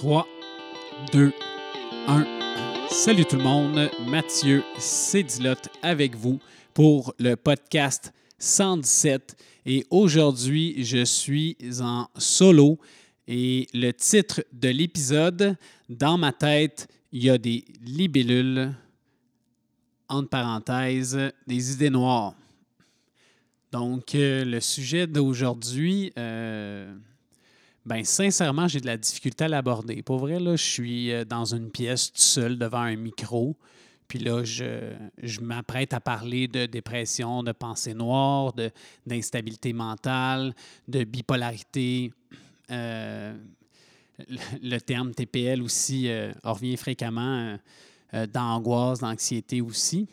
3, 2, 1. Salut tout le monde, Mathieu Cédilotte avec vous pour le podcast 117. Et aujourd'hui, je suis en solo et le titre de l'épisode, dans ma tête, il y a des libellules, entre parenthèses, des idées noires. Donc, euh, le sujet d'aujourd'hui, euh, ben sincèrement, j'ai de la difficulté à l'aborder. Pour vrai, là, je suis euh, dans une pièce tout seul devant un micro. Puis là, je, je m'apprête à parler de dépression, de pensée noire, d'instabilité mentale, de bipolarité. Euh, le, terme TPL aussi euh, revient fréquemment d'angoisse, d'anxiété aussi.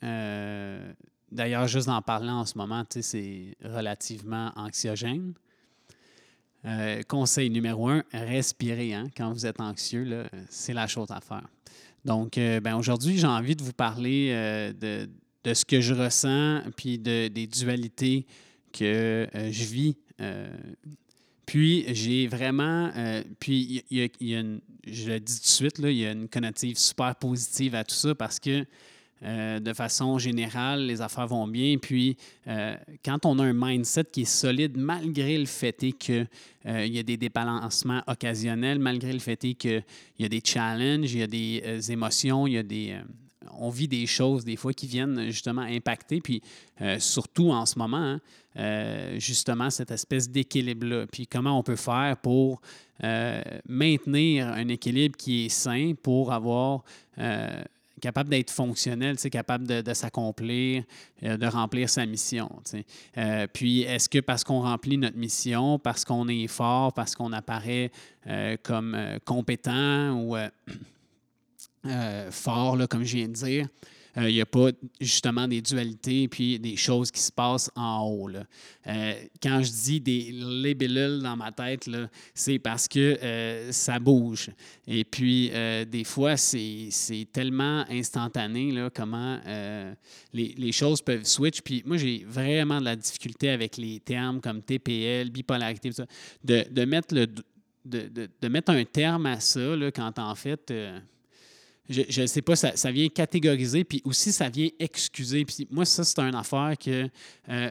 D'ailleurs, juste en parlant en ce moment, c'est relativement anxiogène. Euh, conseil numéro un, respirez. Hein? Quand vous êtes anxieux, c'est la chose à faire. Donc, euh, ben, aujourd'hui, j'ai envie de vous parler euh, de, ce que je ressens, puis de, des dualités que je vis. puis, j'ai vraiment. puis, il y, a, je le dis tout de suite, il y a une connotative super positive à tout ça parce que euh, de façon générale, les affaires vont bien. Puis, euh, quand on a un mindset qui est solide, malgré le fait qu'il euh, y a des débalancements occasionnels, malgré le fait qu'il y a des challenges, il y a des émotions, il y a des, on vit des choses des fois qui viennent justement impacter, puis surtout en ce moment, hein, justement cette espèce d'équilibre-là. Puis comment on peut faire pour maintenir un équilibre qui est sain pour avoir capable d'être fonctionnel, capable de, s'accomplir, euh, de remplir sa mission. Euh, puis, est-ce que parce qu'on remplit notre mission, parce qu'on est fort, parce qu'on apparaît euh, comme compétent ou fort, comme je viens de dire, il euh, n'y a pas justement des dualités puis des choses qui se passent en haut. Euh, quand je dis des libellules dans ma tête, c'est parce que euh, ça bouge. Et puis, des fois, c'est tellement instantané là, comment les, les, choses peuvent switch. Puis moi, j'ai vraiment de la difficulté avec les termes comme TPL, bipolarité, de, de, mettre le, de, de, mettre un terme à ça là, quand en fait je ne sais pas, ça, vient catégoriser, puis aussi ça vient excuser. Puis moi, ça, c'est une affaire que euh,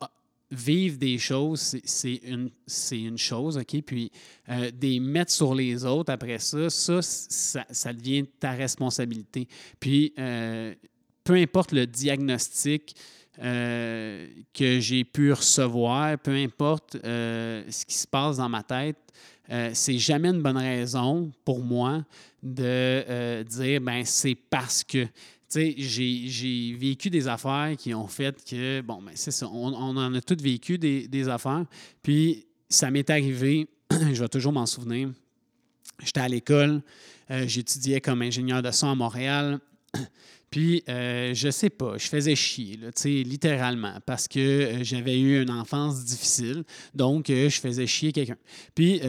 ah, vivre des choses, c'est une, une chose, OK? Puis euh, des mettre sur les autres après ça, ça, ça, devient ta responsabilité. Puis euh, peu importe le diagnostic, que j'ai pu recevoir, peu importe ce qui se passe dans ma tête, euh, c'est jamais une bonne raison pour moi de euh, dire ben c'est parce que j'ai vécu des affaires qui ont fait que, bon, ben, c'est ça, on, en a tous vécu des, affaires. Puis, ça m'est arrivé, je vais toujours m'en souvenir. J'étais à l'école, euh, j'étudiais comme ingénieur de son à Montréal. Puis, euh, je sais pas, je faisais chier, là, littéralement, parce que euh, j'avais eu une enfance difficile. Donc, euh, je faisais chier quelqu'un. Puis,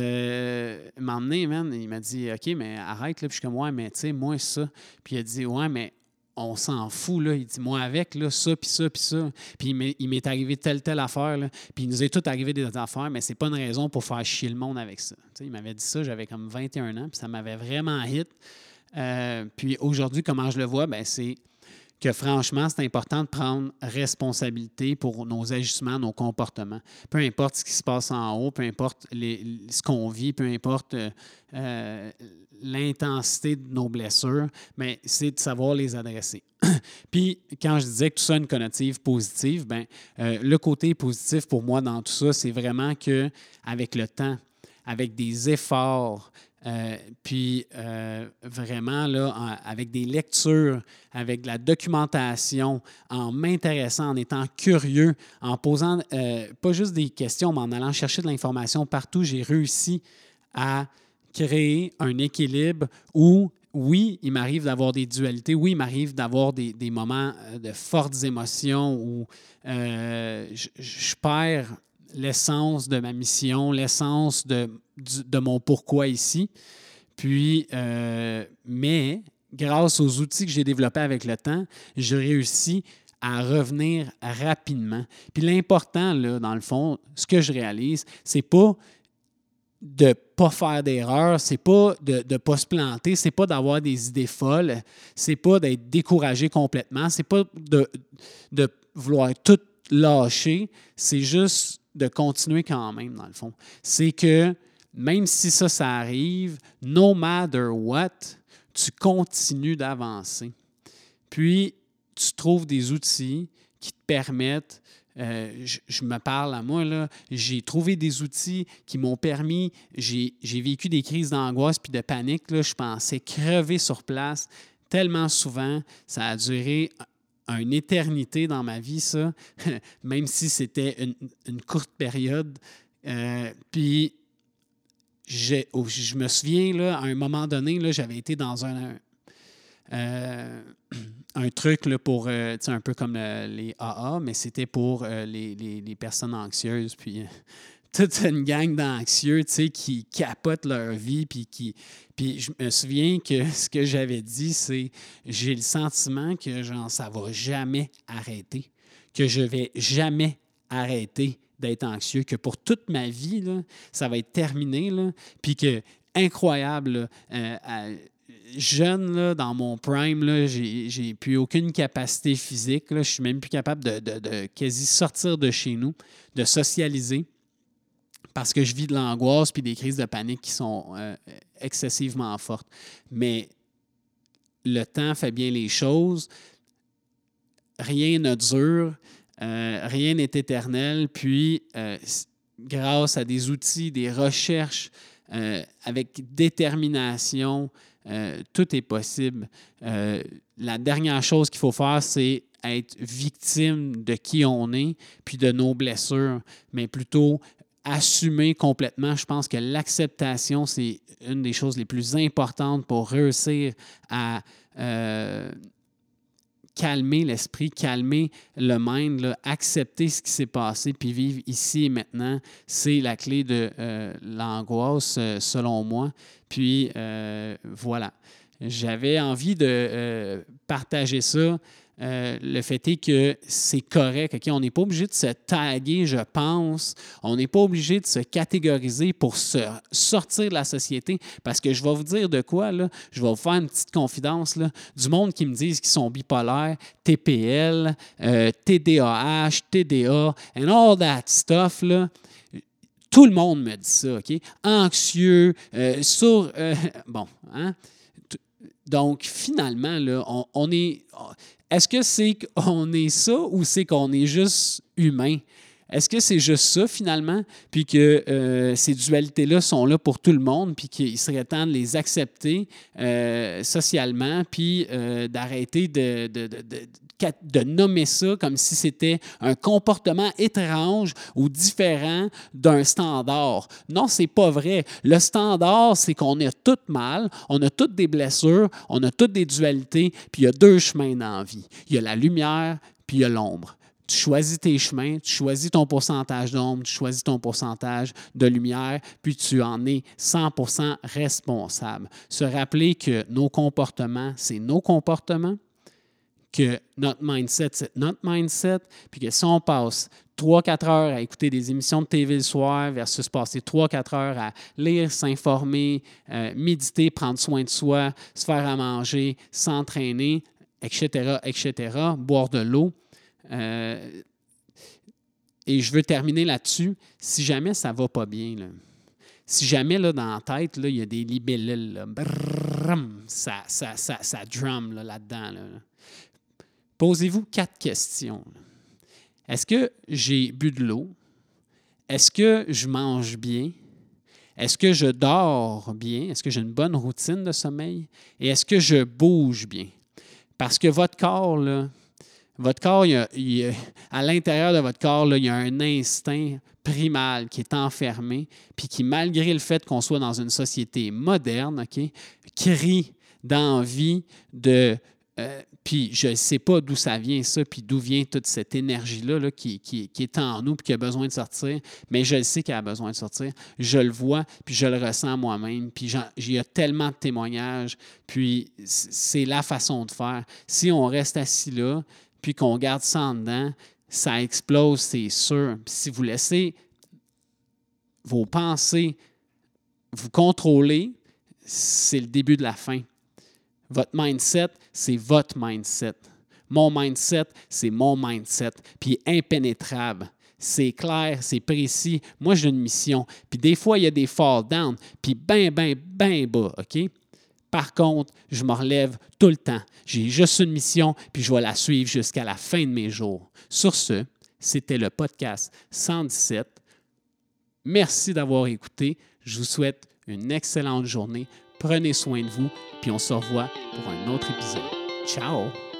m'emmener, man, il m'a dit OK, mais arrête, là. Puis, je suis comme Ouais, mais tu sais, moi, ça. Puis, il a dit Ouais, mais on s'en fout, là. Il dit Moi, avec, là, ça, puis ça, puis ça. Puis, il m'est arrivé telle, telle affaire, là. Puis, il nous est tout arrivé des affaires, mais c'est pas une raison pour faire chier le monde avec ça. il m'avait dit ça, j'avais comme 21 ans, puis ça m'avait vraiment hit. Euh, puis aujourd'hui, comment je le vois, ben, c'est que franchement, c'est important de prendre responsabilité pour nos ajustements, nos comportements. Peu importe ce qui se passe en haut, peu importe ce qu'on vit, peu importe euh, euh, l'intensité de nos blessures, mais c'est de savoir les adresser. Puis, quand je disais que tout ça a une connotative positive, ben, le côté positif pour moi dans tout ça, c'est vraiment que avec le temps, avec des efforts, euh, puis euh, vraiment, là, avec des lectures, avec de la documentation, en m'intéressant, en étant curieux, en posant euh, pas juste des questions, mais en allant chercher de l'information partout, j'ai réussi à créer un équilibre où, oui, il m'arrive d'avoir des dualités, oui, il m'arrive d'avoir des, moments de fortes émotions où je perds l'essence de ma mission, l'essence de, de, mon pourquoi ici. Puis, euh, mais grâce aux outils que j'ai développés avec le temps, j'ai réussi à revenir rapidement. Puis l'important, là, dans le fond, ce que je réalise, c'est pas de ne pas faire d'erreur, c'est pas de ne pas se planter, c'est pas d'avoir des idées folles, c'est pas d'être découragé complètement, c'est pas de, de vouloir tout lâcher, c'est juste de continuer quand même, dans le fond. C'est que même si ça, ça arrive, no matter what, tu continues d'avancer. Puis, tu trouves des outils qui te permettent euh, je, me parle à moi, là, j'ai trouvé des outils qui m'ont permis, j'ai, vécu des crises d'angoisse puis de panique, là, je pensais crever sur place tellement souvent, ça a duré une éternité dans ma vie, ça, même si c'était une, courte période. Euh, puis, oh, je me souviens, là, à un moment donné, j'avais été dans un, euh, un truc là, pour, euh, un peu comme les AA, mais c'était pour euh, les, personnes anxieuses. Puis toute une gang d'anxieux qui capotent leur vie. Puis, qui, puis je me souviens que ce que j'avais dit, c'est j'ai le sentiment que genre, ça ne va jamais arrêter, que je vais jamais arrêter d'être anxieux, que pour toute ma vie, là, ça va être terminé. Là, puis que incroyable, jeune, là, dans mon prime, j'ai plus aucune capacité physique. Là. Je suis même plus capable de, quasi sortir de chez nous, de socialiser, parce que je vis de l'angoisse puis des crises de panique qui sont euh, excessivement fortes. Mais le temps fait bien les choses. Rien ne dure, euh, rien n'est éternel. Puis, euh, grâce à des outils, des recherches, avec détermination, tout est possible. La dernière chose qu'il faut faire, c'est être victime de qui on est, puis de nos blessures, mais plutôt assumer complètement. Je pense que l'acceptation, c'est une des choses les plus importantes pour réussir à euh, calmer l'esprit, calmer le mind, accepter ce qui s'est passé, puis vivre ici et maintenant, c'est la clé de euh, l'angoisse, euh, selon moi. Puis voilà, j'avais envie de partager ça euh, le fait est que c'est correct. on n'est pas obligé de se taguer, je pense. On n'est pas obligé de se catégoriser pour se sortir de la société. Parce que je vais vous dire de quoi, là. Je vais vous faire une petite confidence. Du monde qui me disent qu'ils sont bipolaires, TPL, euh, TDAH, TDA, and all that stuff, là. Tout le monde me dit ça, OK? Anxieux, euh, sur. bon, hein? Donc, finalement, là, on est est-ce que c'est qu'on est ça ou c'est qu'on est juste humain? Est-ce que c'est juste ça finalement, puis que euh, ces dualités-là sont là pour tout le monde, puis qu'il serait temps de les accepter euh, socialement, puis euh, d'arrêter de, nommer ça comme si c'était un comportement étrange ou différent d'un standard? Non, c'est pas vrai. Le standard, c'est qu'on est tout mal, on a toutes des blessures, on a toutes des dualités, puis il y a deux chemins dans vie. Il y a la lumière, puis il y a l'ombre tu choisis tes chemins, tu choisis ton pourcentage d'ombre, tu choisis ton pourcentage de lumière, puis tu en es 100% responsable. Se rappeler que nos comportements, c'est nos comportements, que notre mindset, c'est notre mindset, puis que si on passe 3-4 heures à écouter des émissions de TV le soir versus passer 3-4 heures à lire, s'informer, euh, méditer, prendre soin de soi, se faire à manger, s'entraîner, etc., etc., boire de l'eau, euh, et je veux terminer là-dessus. Si jamais ça ne va pas bien, si jamais là, dans la tête, il y a des libellules, ça, ça, drum là-dedans. Posez-vous quatre questions. Est-ce que j'ai bu de l'eau? Est-ce que je mange bien? Est-ce que je dors bien? Est-ce que j'ai une bonne routine de sommeil? Et est-ce que je bouge bien? Parce que votre corps, là, votre corps, à l'intérieur de votre corps, il y a un instinct primal qui est enfermé, puis qui, malgré le fait qu'on soit dans une société moderne, OK, crie d'envie de. Euh, puis je ne sais pas d'où ça vient, ça, puis d'où vient toute cette énergie-là qui, qui, est en nous, puis qui a besoin de sortir, mais je le sais qu'elle a besoin de sortir. Je le vois, puis je le ressens moi-même, puis il y a tellement de témoignages, puis c'est la façon de faire. Si on reste assis là, puis qu'on garde ça en dedans, ça explose, c'est sûr. si vous laissez vos pensées vous contrôlez, c'est le début de la fin. Votre mindset, c'est votre mindset. Mon mindset, c'est mon mindset. Puis impénétrable. C'est clair, c'est précis. Moi, j'ai une mission. Puis des fois, il y a des fall down, puis ben, ben, ben bas, OK? Par contre, je me relève tout le temps. J'ai juste une mission, puis je vais la suivre jusqu'à la fin de mes jours. Sur ce, c'était le podcast 117. Merci d'avoir écouté. Je vous souhaite une excellente journée. Prenez soin de vous, puis on se revoit pour un autre épisode. Ciao!